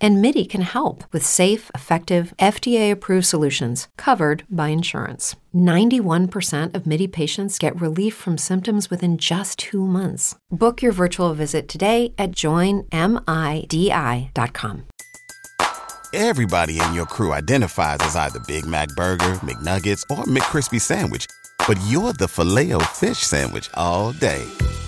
And MIDI can help with safe, effective, FDA approved solutions covered by insurance. 91% of MIDI patients get relief from symptoms within just two months. Book your virtual visit today at joinmidi.com. Everybody in your crew identifies as either Big Mac Burger, McNuggets, or McCrispy Sandwich, but you're the filet fish Sandwich all day.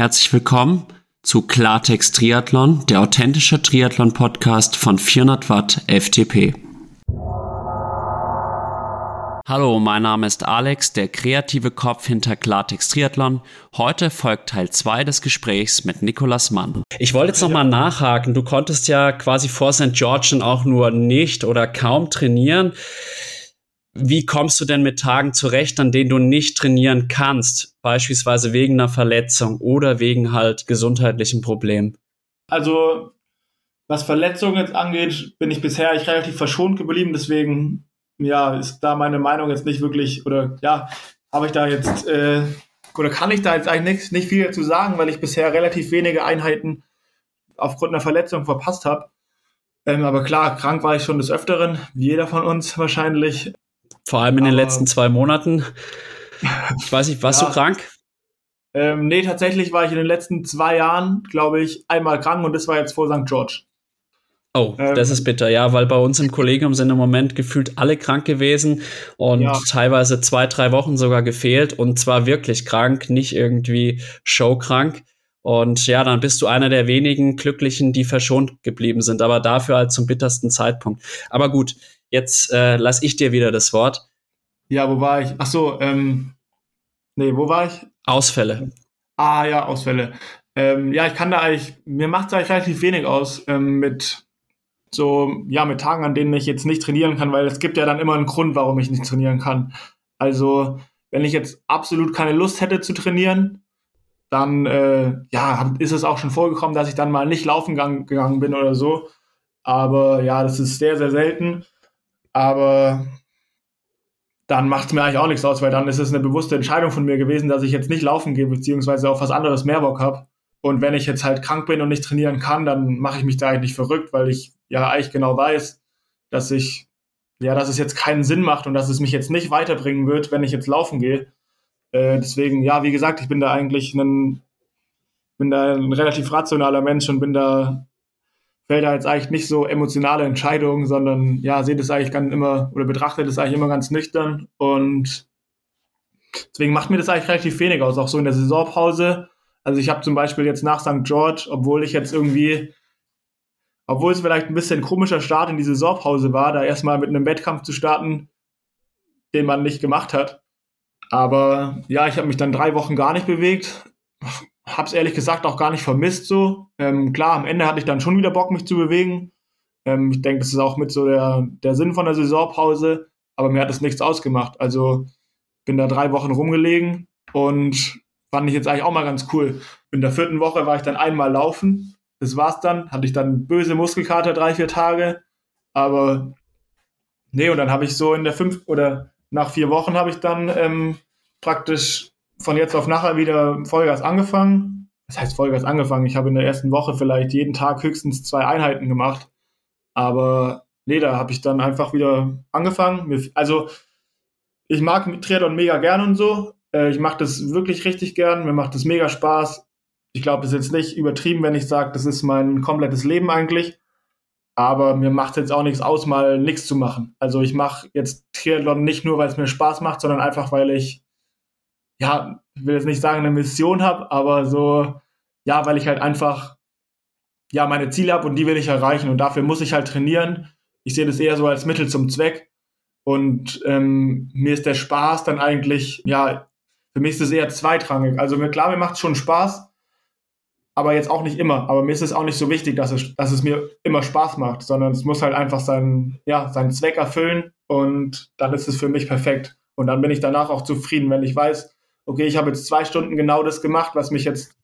Herzlich willkommen zu Klartext Triathlon, der authentische Triathlon-Podcast von 400 Watt FTP. Hallo, mein Name ist Alex, der kreative Kopf hinter Klartext Triathlon. Heute folgt Teil 2 des Gesprächs mit Nikolas Mann. Ich wollte jetzt nochmal nachhaken. Du konntest ja quasi vor St. George auch nur nicht oder kaum trainieren. Wie kommst du denn mit Tagen zurecht, an denen du nicht trainieren kannst? Beispielsweise wegen einer Verletzung oder wegen halt gesundheitlichen Problemen? Also, was Verletzungen jetzt angeht, bin ich bisher eigentlich relativ verschont geblieben. Deswegen, ja, ist da meine Meinung jetzt nicht wirklich, oder ja, habe ich da jetzt, äh, oder kann ich da jetzt eigentlich nicht, nicht viel dazu sagen, weil ich bisher relativ wenige Einheiten aufgrund einer Verletzung verpasst habe. Ähm, aber klar, krank war ich schon des Öfteren, wie jeder von uns wahrscheinlich. Vor allem in den letzten zwei Monaten. Ich weiß nicht, warst ja. du krank? Ähm, nee, tatsächlich war ich in den letzten zwei Jahren, glaube ich, einmal krank und das war jetzt vor St. George. Oh, ähm, das ist bitter, ja, weil bei uns im Kollegium sind im Moment gefühlt alle krank gewesen und ja. teilweise zwei, drei Wochen sogar gefehlt und zwar wirklich krank, nicht irgendwie showkrank. Und ja, dann bist du einer der wenigen Glücklichen, die verschont geblieben sind, aber dafür halt zum bittersten Zeitpunkt. Aber gut, Jetzt äh, lass ich dir wieder das Wort. Ja, wo war ich? Ach so, ähm, nee, wo war ich? Ausfälle. Ah ja, Ausfälle. Ähm, ja, ich kann da eigentlich, mir macht es eigentlich relativ wenig aus ähm, mit so, ja, mit Tagen, an denen ich jetzt nicht trainieren kann, weil es gibt ja dann immer einen Grund, warum ich nicht trainieren kann. Also, wenn ich jetzt absolut keine Lust hätte zu trainieren, dann äh, ja, ist es auch schon vorgekommen, dass ich dann mal nicht laufen gegangen bin oder so. Aber ja, das ist sehr, sehr selten. Aber dann macht es mir eigentlich auch nichts aus, weil dann ist es eine bewusste Entscheidung von mir gewesen, dass ich jetzt nicht laufen gehe, beziehungsweise auf was anderes mehr Bock habe. Und wenn ich jetzt halt krank bin und nicht trainieren kann, dann mache ich mich da eigentlich nicht verrückt, weil ich ja eigentlich genau weiß, dass ich, ja, dass es jetzt keinen Sinn macht und dass es mich jetzt nicht weiterbringen wird, wenn ich jetzt laufen gehe. Äh, deswegen, ja, wie gesagt, ich bin da eigentlich ein, bin da ein relativ rationaler Mensch und bin da fällt da jetzt eigentlich nicht so emotionale Entscheidungen, sondern ja, seht es eigentlich ganz immer oder betrachtet es eigentlich immer ganz nüchtern und deswegen macht mir das eigentlich relativ wenig aus, auch so in der Saisonpause. Also ich habe zum Beispiel jetzt nach St. George, obwohl ich jetzt irgendwie, obwohl es vielleicht ein bisschen komischer Start in die Saisonpause war, da erstmal mit einem Wettkampf zu starten, den man nicht gemacht hat. Aber ja, ich habe mich dann drei Wochen gar nicht bewegt habe es ehrlich gesagt auch gar nicht vermisst so. Ähm, klar, am Ende hatte ich dann schon wieder Bock, mich zu bewegen. Ähm, ich denke, das ist auch mit so der, der Sinn von der Saisonpause, aber mir hat das nichts ausgemacht. Also bin da drei Wochen rumgelegen und fand ich jetzt eigentlich auch mal ganz cool. In der vierten Woche war ich dann einmal laufen. Das war's dann. Hatte ich dann böse Muskelkater drei, vier Tage. Aber nee, und dann habe ich so in der fünf oder nach vier Wochen habe ich dann ähm, praktisch von jetzt auf nachher wieder Vollgas angefangen. Das heißt Vollgas angefangen. Ich habe in der ersten Woche vielleicht jeden Tag höchstens zwei Einheiten gemacht. Aber nee, da habe ich dann einfach wieder angefangen. Also ich mag Triathlon mega gern und so. Äh, ich mache das wirklich richtig gern. Mir macht das mega Spaß. Ich glaube, das ist jetzt nicht übertrieben, wenn ich sage, das ist mein komplettes Leben eigentlich. Aber mir macht jetzt auch nichts aus, mal nichts zu machen. Also ich mache jetzt Triathlon nicht nur, weil es mir Spaß macht, sondern einfach, weil ich ja, ich will jetzt nicht sagen, eine Mission habe, aber so, ja, weil ich halt einfach ja meine Ziele habe und die will ich erreichen und dafür muss ich halt trainieren. Ich sehe das eher so als Mittel zum Zweck und ähm, mir ist der Spaß dann eigentlich, ja, für mich ist es eher zweitrangig. Also mir, klar, mir macht es schon Spaß, aber jetzt auch nicht immer. Aber mir ist es auch nicht so wichtig, dass es, dass es mir immer Spaß macht, sondern es muss halt einfach seinen, ja, seinen Zweck erfüllen und dann ist es für mich perfekt. Und dann bin ich danach auch zufrieden, wenn ich weiß, okay, ich habe jetzt zwei Stunden genau das gemacht, was mich jetzt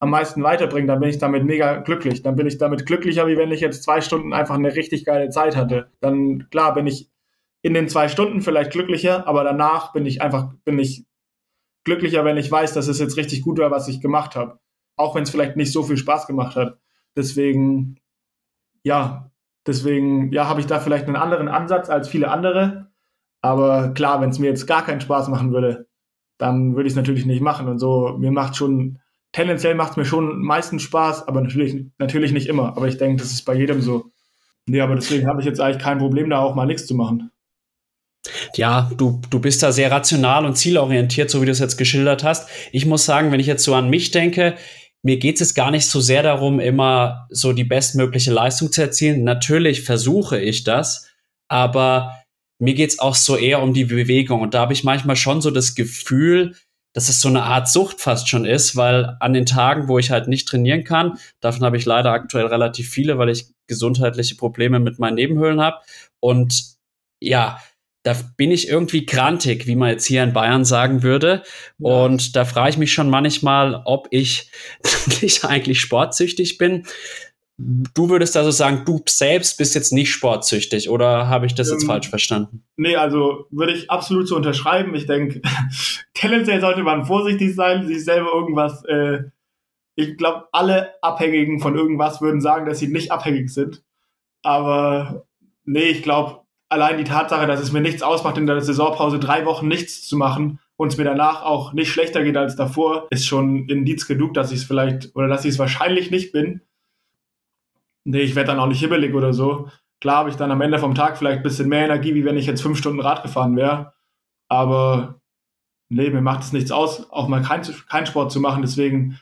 am meisten weiterbringt, dann bin ich damit mega glücklich. Dann bin ich damit glücklicher, wie wenn ich jetzt zwei Stunden einfach eine richtig geile Zeit hatte. Dann, klar, bin ich in den zwei Stunden vielleicht glücklicher, aber danach bin ich einfach, bin ich glücklicher, wenn ich weiß, dass es jetzt richtig gut war, was ich gemacht habe. Auch wenn es vielleicht nicht so viel Spaß gemacht hat. Deswegen, ja, deswegen, ja, habe ich da vielleicht einen anderen Ansatz als viele andere. Aber klar, wenn es mir jetzt gar keinen Spaß machen würde, dann würde ich es natürlich nicht machen. Und so, mir macht schon, tendenziell macht es mir schon meistens Spaß, aber natürlich, natürlich nicht immer. Aber ich denke, das ist bei jedem so. Nee, aber deswegen habe ich jetzt eigentlich kein Problem, da auch mal nichts zu machen. Ja, du, du bist da sehr rational und zielorientiert, so wie du es jetzt geschildert hast. Ich muss sagen, wenn ich jetzt so an mich denke, mir geht es gar nicht so sehr darum, immer so die bestmögliche Leistung zu erzielen. Natürlich versuche ich das, aber mir geht es auch so eher um die Bewegung. Und da habe ich manchmal schon so das Gefühl, dass es so eine Art Sucht fast schon ist, weil an den Tagen, wo ich halt nicht trainieren kann, davon habe ich leider aktuell relativ viele, weil ich gesundheitliche Probleme mit meinen Nebenhöhlen habe. Und ja, da bin ich irgendwie grantig, wie man jetzt hier in Bayern sagen würde. Ja. Und da frage ich mich schon manchmal, ob ich nicht eigentlich sportsüchtig bin. Du würdest also sagen, du selbst bist jetzt nicht sportsüchtig oder habe ich das jetzt ähm, falsch verstanden? Nee, also würde ich absolut so unterschreiben. Ich denke, tendenziell sollte man vorsichtig sein, sich selber irgendwas. Äh, ich glaube, alle Abhängigen von irgendwas würden sagen, dass sie nicht abhängig sind. Aber nee, ich glaube, allein die Tatsache, dass es mir nichts ausmacht, in der Saisonpause drei Wochen nichts zu machen und es mir danach auch nicht schlechter geht als davor, ist schon Indiz genug, dass ich es vielleicht oder dass ich es wahrscheinlich nicht bin. Nee, ich werde dann auch nicht hibbelig oder so. Klar habe ich dann am Ende vom Tag vielleicht ein bisschen mehr Energie, wie wenn ich jetzt fünf Stunden Rad gefahren wäre. Aber nee, mir macht es nichts aus, auch mal keinen kein Sport zu machen. Deswegen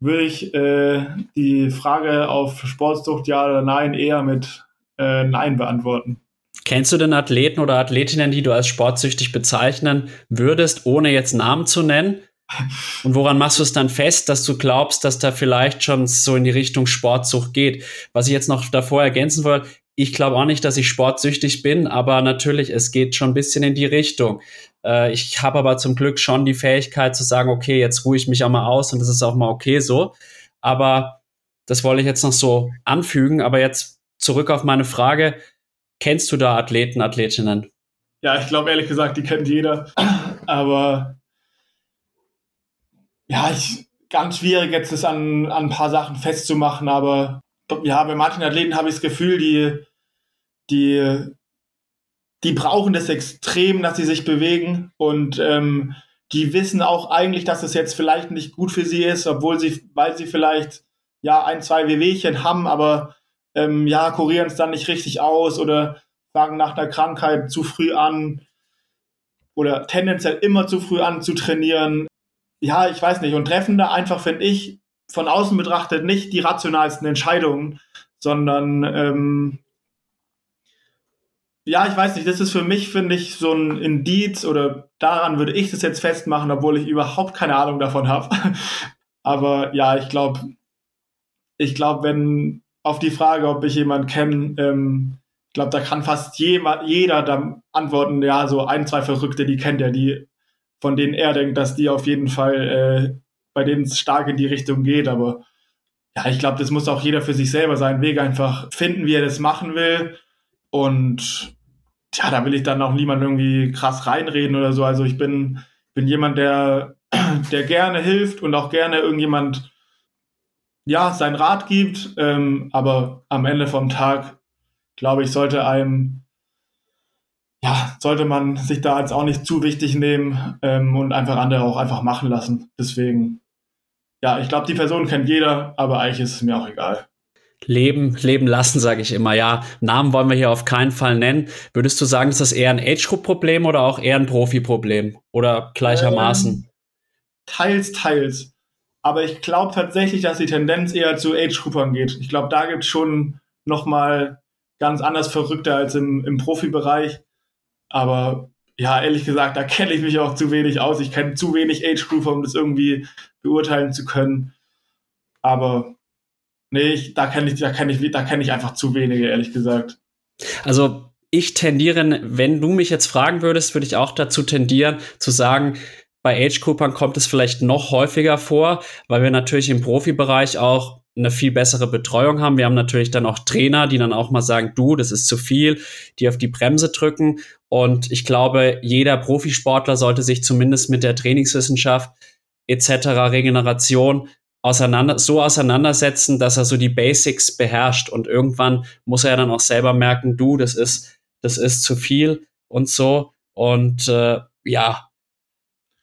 würde ich äh, die Frage auf Sportsucht ja oder nein eher mit äh, Nein beantworten. Kennst du denn Athleten oder Athletinnen, die du als sportsüchtig bezeichnen würdest, ohne jetzt Namen zu nennen? Und woran machst du es dann fest, dass du glaubst, dass da vielleicht schon so in die Richtung Sportsucht geht? Was ich jetzt noch davor ergänzen wollte, ich glaube auch nicht, dass ich sportsüchtig bin, aber natürlich, es geht schon ein bisschen in die Richtung. Äh, ich habe aber zum Glück schon die Fähigkeit zu sagen, okay, jetzt ruhe ich mich auch mal aus und das ist auch mal okay so. Aber das wollte ich jetzt noch so anfügen. Aber jetzt zurück auf meine Frage Kennst du da Athleten, Athletinnen? Ja, ich glaube ehrlich gesagt, die kennt jeder. Aber ja, ich, ganz schwierig jetzt das an, an ein paar Sachen festzumachen. Aber ja, bei manchen Athleten habe ich das Gefühl, die, die, die brauchen das extrem, dass sie sich bewegen und ähm, die wissen auch eigentlich, dass es jetzt vielleicht nicht gut für sie ist, obwohl sie, weil sie vielleicht ja ein, zwei Wehwehchen haben, aber ähm, ja, kurieren es dann nicht richtig aus oder fangen nach einer Krankheit zu früh an oder tendenziell immer zu früh an zu trainieren. Ja, ich weiß nicht. Und treffen da einfach, finde ich, von außen betrachtet nicht die rationalsten Entscheidungen, sondern ähm, ja, ich weiß nicht, das ist für mich, finde ich, so ein Indiz oder daran würde ich das jetzt festmachen, obwohl ich überhaupt keine Ahnung davon habe. Aber ja, ich glaube, ich glaube, wenn auf die Frage, ob ich jemanden kenne, ähm, ich glaube, da kann fast jemand, jeder da antworten, ja, so ein, zwei Verrückte, die kennt er, die, von denen er denkt, dass die auf jeden Fall, äh, bei denen es stark in die Richtung geht, aber ja, ich glaube, das muss auch jeder für sich selber seinen Weg einfach finden, wie er das machen will. Und ja, da will ich dann auch niemand irgendwie krass reinreden oder so. Also ich bin, bin jemand, der, der gerne hilft und auch gerne irgendjemand ja, sein Rat gibt, ähm, aber am Ende vom Tag, glaube ich, sollte einem, ja, sollte man sich da jetzt auch nicht zu wichtig nehmen ähm, und einfach andere auch einfach machen lassen. Deswegen, ja, ich glaube, die Person kennt jeder, aber eigentlich ist es mir auch egal. Leben, leben lassen, sage ich immer. Ja, Namen wollen wir hier auf keinen Fall nennen. Würdest du sagen, ist das eher ein Age-Group-Problem oder auch eher ein Profi-Problem? Oder gleichermaßen? Ähm, teils, teils. Aber ich glaube tatsächlich, dass die Tendenz eher zu Age-Groupern geht. Ich glaube, da gibt es schon nochmal ganz anders verrückter als im, im Profibereich. Aber ja, ehrlich gesagt, da kenne ich mich auch zu wenig aus. Ich kenne zu wenig Age-Grouper, um das irgendwie beurteilen zu können. Aber nee, ich, da kenne ich, da kenne ich, da kenne ich einfach zu wenige, ehrlich gesagt. Also ich tendiere, wenn du mich jetzt fragen würdest, würde ich auch dazu tendieren, zu sagen, bei Age-Groupern kommt es vielleicht noch häufiger vor, weil wir natürlich im Profibereich auch eine viel bessere Betreuung haben. Wir haben natürlich dann auch Trainer, die dann auch mal sagen, du, das ist zu viel, die auf die Bremse drücken. Und ich glaube, jeder Profisportler sollte sich zumindest mit der Trainingswissenschaft etc. Regeneration auseinander, so auseinandersetzen, dass er so die Basics beherrscht. Und irgendwann muss er dann auch selber merken, du, das ist, das ist zu viel und so. Und äh, ja,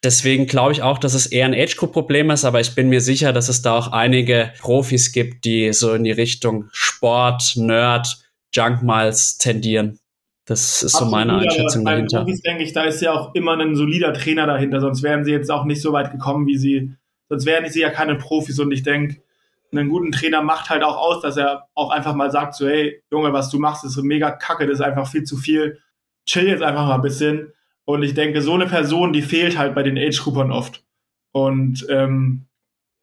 Deswegen glaube ich auch, dass es eher ein Age-Group-Problem ist, aber ich bin mir sicher, dass es da auch einige Profis gibt, die so in die Richtung Sport, Nerd, Junk Miles tendieren. Das ist Absolut, so meine Einschätzung bei dahinter. Profis denke ich, da ist ja auch immer ein solider Trainer dahinter, sonst wären sie jetzt auch nicht so weit gekommen, wie sie, sonst wären sie ja keine Profis und ich denke, einen guten Trainer macht halt auch aus, dass er auch einfach mal sagt so, hey, Junge, was du machst, ist so mega kacke, das ist einfach viel zu viel. Chill jetzt einfach mal ein bisschen und ich denke, so eine Person, die fehlt halt bei den Age-Groupern oft. Und ähm,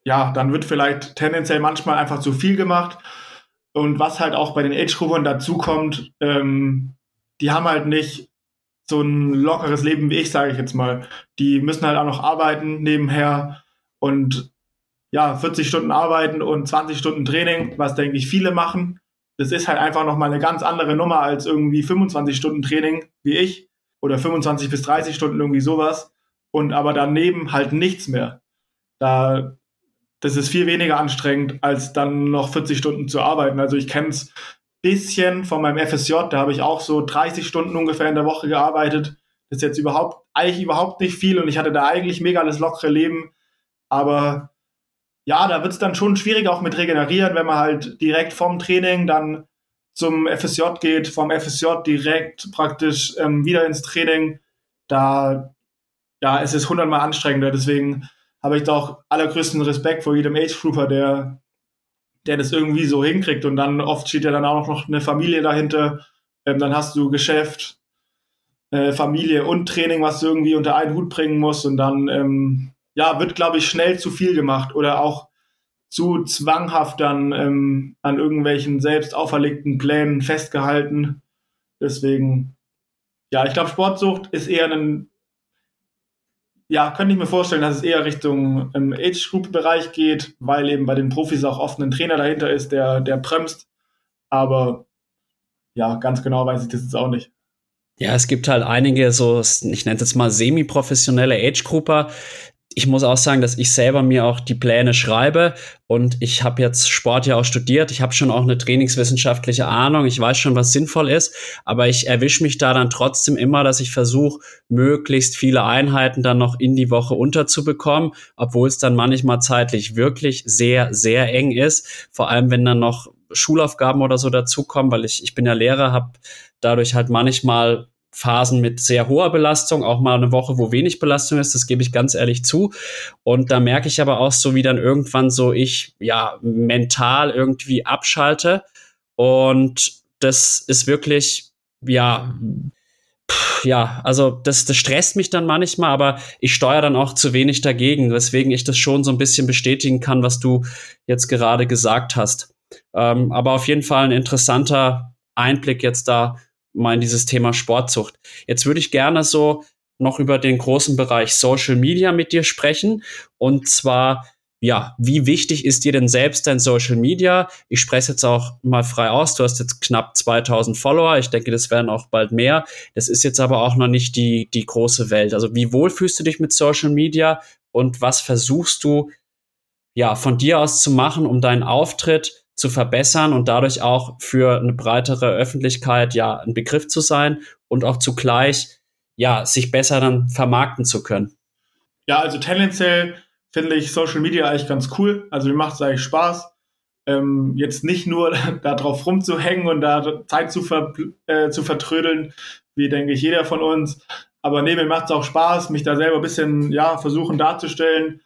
ja, dann wird vielleicht tendenziell manchmal einfach zu viel gemacht. Und was halt auch bei den Age-Groupern dazu kommt, ähm, die haben halt nicht so ein lockeres Leben wie ich, sage ich jetzt mal. Die müssen halt auch noch arbeiten nebenher und ja, 40 Stunden arbeiten und 20 Stunden Training, was denke ich viele machen. Das ist halt einfach nochmal eine ganz andere Nummer als irgendwie 25 Stunden Training wie ich oder 25 bis 30 Stunden irgendwie sowas und aber daneben halt nichts mehr. Da, das ist viel weniger anstrengend, als dann noch 40 Stunden zu arbeiten. Also ich kenne es bisschen von meinem FSJ, da habe ich auch so 30 Stunden ungefähr in der Woche gearbeitet. Das ist jetzt überhaupt, eigentlich überhaupt nicht viel und ich hatte da eigentlich mega das lockere Leben. Aber ja, da wird es dann schon schwierig auch mit regenerieren, wenn man halt direkt vom Training dann zum FSJ geht, vom FSJ direkt praktisch ähm, wieder ins Training, da ja, es ist hundertmal anstrengender. Deswegen habe ich da auch allergrößten Respekt vor jedem Age Grouper, der, der das irgendwie so hinkriegt. Und dann oft steht ja dann auch noch eine Familie dahinter. Ähm, dann hast du Geschäft, äh, Familie und Training, was du irgendwie unter einen Hut bringen musst. Und dann ähm, ja, wird, glaube ich, schnell zu viel gemacht. Oder auch zu zwanghaft dann ähm, an irgendwelchen selbst auferlegten Plänen festgehalten. Deswegen, ja, ich glaube, Sportsucht ist eher ein, ja, könnte ich mir vorstellen, dass es eher Richtung ähm, Age-Group-Bereich geht, weil eben bei den Profis auch oft ein Trainer dahinter ist, der, der bremst. Aber ja, ganz genau weiß ich das jetzt auch nicht. Ja, es gibt halt einige so, ich nenne es jetzt mal semi-professionelle Age-Grouper, ich muss auch sagen, dass ich selber mir auch die Pläne schreibe und ich habe jetzt Sport ja auch studiert. Ich habe schon auch eine trainingswissenschaftliche Ahnung. Ich weiß schon, was sinnvoll ist, aber ich erwische mich da dann trotzdem immer, dass ich versuche, möglichst viele Einheiten dann noch in die Woche unterzubekommen, obwohl es dann manchmal zeitlich wirklich sehr, sehr eng ist. Vor allem, wenn dann noch Schulaufgaben oder so dazukommen, weil ich, ich bin ja Lehrer, habe dadurch halt manchmal Phasen mit sehr hoher Belastung, auch mal eine Woche, wo wenig Belastung ist, das gebe ich ganz ehrlich zu. Und da merke ich aber auch so, wie dann irgendwann so ich ja mental irgendwie abschalte. Und das ist wirklich, ja, ja, also das, das stresst mich dann manchmal, aber ich steuere dann auch zu wenig dagegen, weswegen ich das schon so ein bisschen bestätigen kann, was du jetzt gerade gesagt hast. Ähm, aber auf jeden Fall ein interessanter Einblick jetzt da mal in dieses Thema Sportzucht. Jetzt würde ich gerne so noch über den großen Bereich Social Media mit dir sprechen. Und zwar, ja, wie wichtig ist dir denn selbst dein Social Media? Ich spreche jetzt auch mal frei aus. Du hast jetzt knapp 2000 Follower. Ich denke, das werden auch bald mehr. Das ist jetzt aber auch noch nicht die, die große Welt. Also wie wohl fühlst du dich mit Social Media und was versuchst du, ja, von dir aus zu machen, um deinen Auftritt zu verbessern und dadurch auch für eine breitere Öffentlichkeit ja ein Begriff zu sein und auch zugleich ja sich besser dann vermarkten zu können. Ja, also tendenziell finde ich Social Media eigentlich ganz cool. Also mir macht es eigentlich Spaß. Ähm, jetzt nicht nur da drauf rumzuhängen und da Zeit zu, ver äh, zu vertrödeln, wie denke ich jeder von uns. Aber nee, mir macht es auch Spaß, mich da selber ein bisschen ja, versuchen darzustellen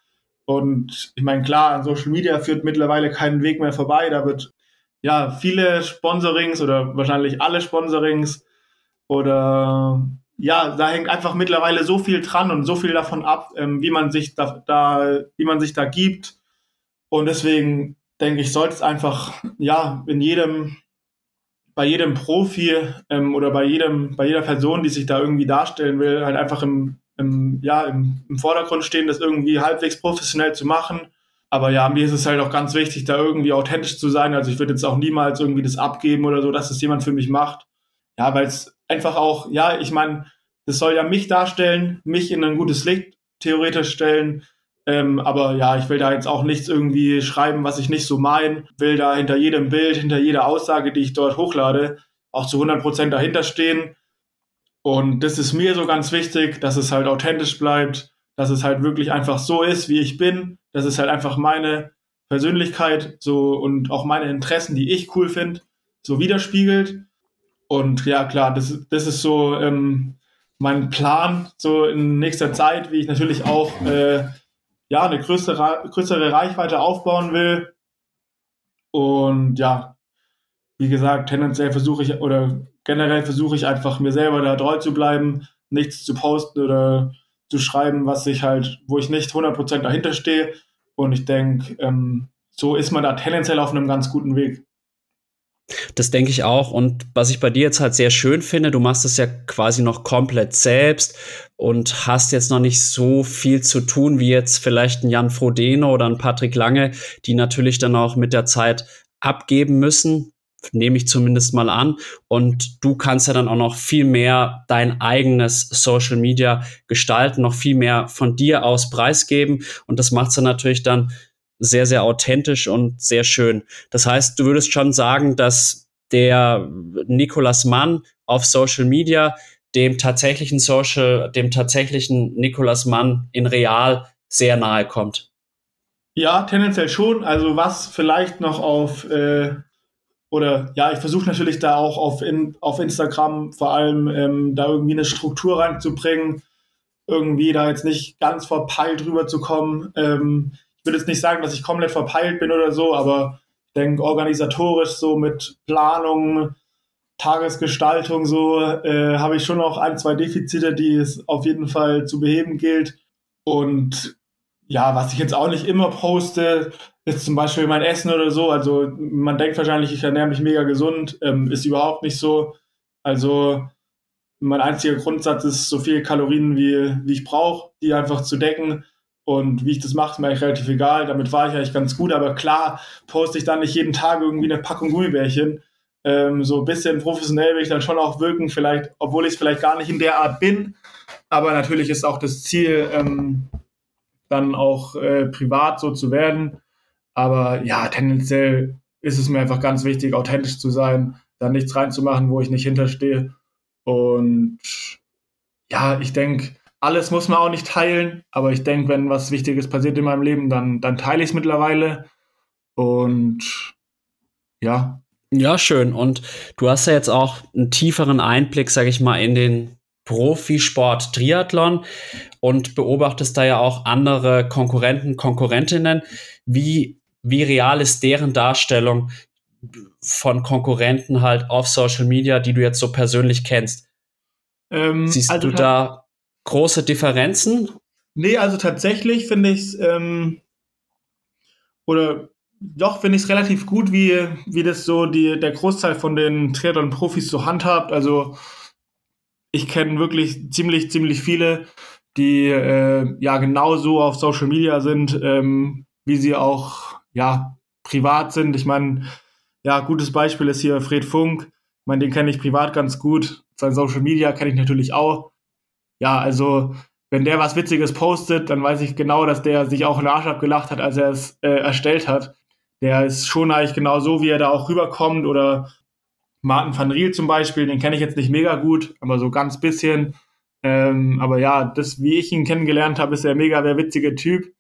Und ich meine, klar, an Social Media führt mittlerweile keinen Weg mehr vorbei. Da wird ja viele Sponsorings oder wahrscheinlich alle Sponsorings oder ja, da hängt einfach mittlerweile so viel dran und so viel davon ab, ähm, wie man sich da, da, wie man sich da gibt. Und deswegen denke ich, sollte es einfach ja in jedem bei jedem Profi ähm, oder bei jedem, bei jeder Person, die sich da irgendwie darstellen will, halt einfach im, im, ja, im, im Vordergrund stehen, das irgendwie halbwegs professionell zu machen. Aber ja, mir ist es halt auch ganz wichtig, da irgendwie authentisch zu sein. Also ich würde jetzt auch niemals irgendwie das abgeben oder so, dass das jemand für mich macht. Ja, weil es einfach auch, ja, ich meine, das soll ja mich darstellen, mich in ein gutes Licht theoretisch stellen. Ähm, aber ja, ich will da jetzt auch nichts irgendwie schreiben, was ich nicht so mein. Will da hinter jedem Bild, hinter jeder Aussage, die ich dort hochlade, auch zu 100 Prozent dahinter stehen. Und das ist mir so ganz wichtig, dass es halt authentisch bleibt, dass es halt wirklich einfach so ist, wie ich bin. Das ist halt einfach meine Persönlichkeit so und auch meine Interessen, die ich cool finde, so widerspiegelt. Und ja, klar, das, das ist so ähm, mein Plan so in nächster Zeit, wie ich natürlich auch äh, ja, eine größere, größere Reichweite aufbauen will. Und ja, wie gesagt, tendenziell versuche ich oder generell versuche ich einfach mir selber da treu zu bleiben, nichts zu posten oder zu schreiben, was ich halt, wo ich nicht 100% dahinter stehe. Und ich denke, ähm, so ist man da tendenziell auf einem ganz guten Weg. Das denke ich auch. Und was ich bei dir jetzt halt sehr schön finde, du machst es ja quasi noch komplett selbst und hast jetzt noch nicht so viel zu tun wie jetzt vielleicht ein Jan Frodeno oder ein Patrick Lange, die natürlich dann auch mit der Zeit abgeben müssen, nehme ich zumindest mal an. Und du kannst ja dann auch noch viel mehr dein eigenes Social Media gestalten, noch viel mehr von dir aus preisgeben. Und das macht es dann natürlich dann sehr, sehr authentisch und sehr schön. Das heißt, du würdest schon sagen, dass der Nikolas Mann auf Social Media dem tatsächlichen Social, dem tatsächlichen Nikolas Mann in real sehr nahe kommt. Ja, tendenziell schon. Also was vielleicht noch auf äh, oder ja, ich versuche natürlich da auch auf, in, auf Instagram vor allem ähm, da irgendwie eine Struktur reinzubringen, irgendwie da jetzt nicht ganz verpeilt rüberzukommen. Ähm, würde jetzt nicht sagen, dass ich komplett verpeilt bin oder so, aber ich denke organisatorisch so mit Planung, Tagesgestaltung so äh, habe ich schon noch ein, zwei Defizite, die es auf jeden Fall zu beheben gilt. Und ja, was ich jetzt auch nicht immer poste, ist zum Beispiel mein Essen oder so. Also man denkt wahrscheinlich, ich ernähre mich mega gesund, ähm, ist überhaupt nicht so. Also mein einziger Grundsatz ist, so viele Kalorien wie, wie ich brauche, die einfach zu decken. Und wie ich das mache, ist mir eigentlich relativ egal. Damit war ich eigentlich ganz gut. Aber klar poste ich dann nicht jeden Tag irgendwie eine Packung Gummibärchen. Ähm, so ein bisschen professionell will ich dann schon auch wirken, vielleicht, obwohl ich es vielleicht gar nicht in der Art bin. Aber natürlich ist auch das Ziel, ähm, dann auch äh, privat so zu werden. Aber ja, tendenziell ist es mir einfach ganz wichtig, authentisch zu sein, da nichts reinzumachen, wo ich nicht hinterstehe. Und ja, ich denke, alles muss man auch nicht teilen, aber ich denke, wenn was Wichtiges passiert in meinem Leben, dann, dann teile ich es mittlerweile. Und ja. Ja, schön. Und du hast ja jetzt auch einen tieferen Einblick, sage ich mal, in den Profisport Triathlon und beobachtest da ja auch andere Konkurrenten, Konkurrentinnen. Wie, wie real ist deren Darstellung von Konkurrenten halt auf Social Media, die du jetzt so persönlich kennst? Ähm, Siehst also du da große Differenzen? Nee, also tatsächlich finde ich es, ähm, oder doch finde ich es relativ gut, wie, wie das so die, der Großteil von den Triathlon-Profis so handhabt. Also ich kenne wirklich ziemlich, ziemlich viele, die äh, ja genauso auf Social Media sind, ähm, wie sie auch ja privat sind. Ich meine, ja, gutes Beispiel ist hier Fred Funk. Ich meine, den kenne ich privat ganz gut. Sein Social Media kenne ich natürlich auch ja, also wenn der was Witziges postet, dann weiß ich genau, dass der sich auch einen Arsch abgelacht hat, als er es äh, erstellt hat. Der ist schon eigentlich genau so, wie er da auch rüberkommt. Oder Martin van Riel zum Beispiel, den kenne ich jetzt nicht mega gut, aber so ganz bisschen. Ähm, aber ja, das, wie ich ihn kennengelernt habe, ist er mega der witzige Typ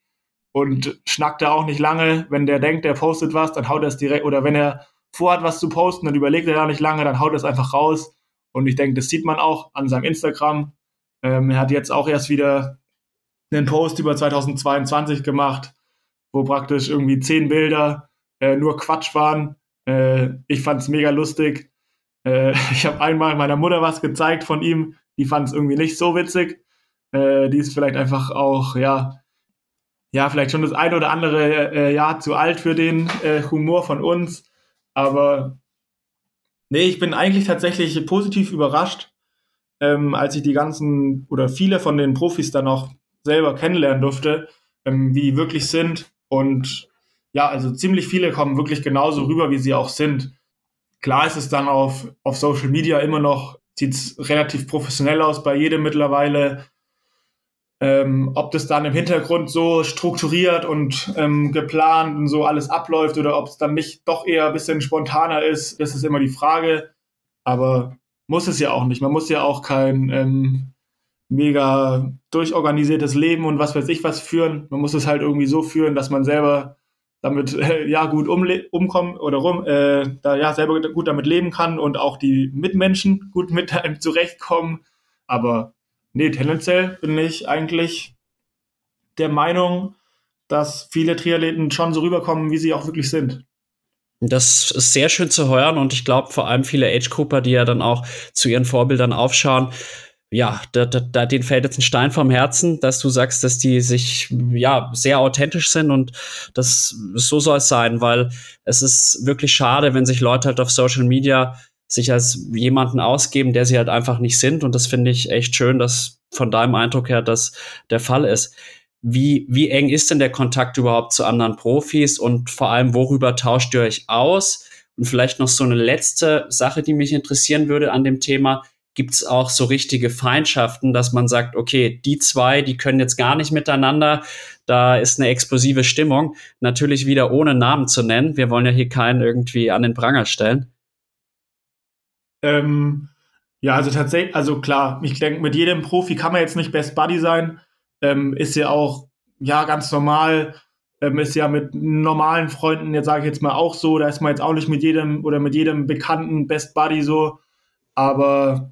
und schnackt da auch nicht lange. Wenn der denkt, der postet was, dann haut er es direkt, oder wenn er vorhat, was zu posten, dann überlegt er da nicht lange, dann haut er es einfach raus. Und ich denke, das sieht man auch an seinem Instagram. Ähm, er hat jetzt auch erst wieder einen Post über 2022 gemacht, wo praktisch irgendwie zehn Bilder äh, nur Quatsch waren. Äh, ich fand es mega lustig. Äh, ich habe einmal meiner Mutter was gezeigt von ihm, die fand es irgendwie nicht so witzig. Äh, die ist vielleicht einfach auch, ja, ja, vielleicht schon das eine oder andere äh, Jahr zu alt für den äh, Humor von uns. Aber nee, ich bin eigentlich tatsächlich positiv überrascht, ähm, als ich die ganzen oder viele von den Profis dann auch selber kennenlernen durfte, ähm, wie die wirklich sind. Und ja, also ziemlich viele kommen wirklich genauso rüber, wie sie auch sind. Klar ist es dann auf, auf Social Media immer noch, sieht es relativ professionell aus bei jedem mittlerweile. Ähm, ob das dann im Hintergrund so strukturiert und ähm, geplant und so alles abläuft oder ob es dann nicht doch eher ein bisschen spontaner ist, das ist immer die Frage. Aber muss es ja auch nicht. Man muss ja auch kein ähm, mega durchorganisiertes Leben und was weiß ich was führen. Man muss es halt irgendwie so führen, dass man selber damit äh, ja gut umkommen oder rum, äh, da ja selber gut damit leben kann und auch die Mitmenschen gut mit einem zurechtkommen. Aber nee, tendenziell bin ich eigentlich der Meinung, dass viele Triathleten schon so rüberkommen, wie sie auch wirklich sind. Das ist sehr schön zu hören und ich glaube vor allem viele Age-Grupper, die ja dann auch zu ihren Vorbildern aufschauen, ja, da, da, da den fällt jetzt ein Stein vom Herzen, dass du sagst, dass die sich ja sehr authentisch sind und das so soll es sein, weil es ist wirklich schade, wenn sich Leute halt auf Social Media sich als jemanden ausgeben, der sie halt einfach nicht sind und das finde ich echt schön, dass von deinem Eindruck her das der Fall ist. Wie, wie eng ist denn der Kontakt überhaupt zu anderen Profis und vor allem, worüber tauscht ihr euch aus? Und vielleicht noch so eine letzte Sache, die mich interessieren würde an dem Thema gibt es auch so richtige Feindschaften, dass man sagt, okay, die zwei, die können jetzt gar nicht miteinander, da ist eine explosive Stimmung. Natürlich wieder ohne Namen zu nennen. Wir wollen ja hier keinen irgendwie an den Pranger stellen. Ähm, ja, also tatsächlich, also klar, ich denke, mit jedem Profi kann man jetzt nicht Best Buddy sein. Ähm, ist ja auch, ja, ganz normal. Ähm, ist ja mit normalen Freunden, jetzt sage ich jetzt mal auch so, da ist man jetzt auch nicht mit jedem oder mit jedem Bekannten Best Buddy so. Aber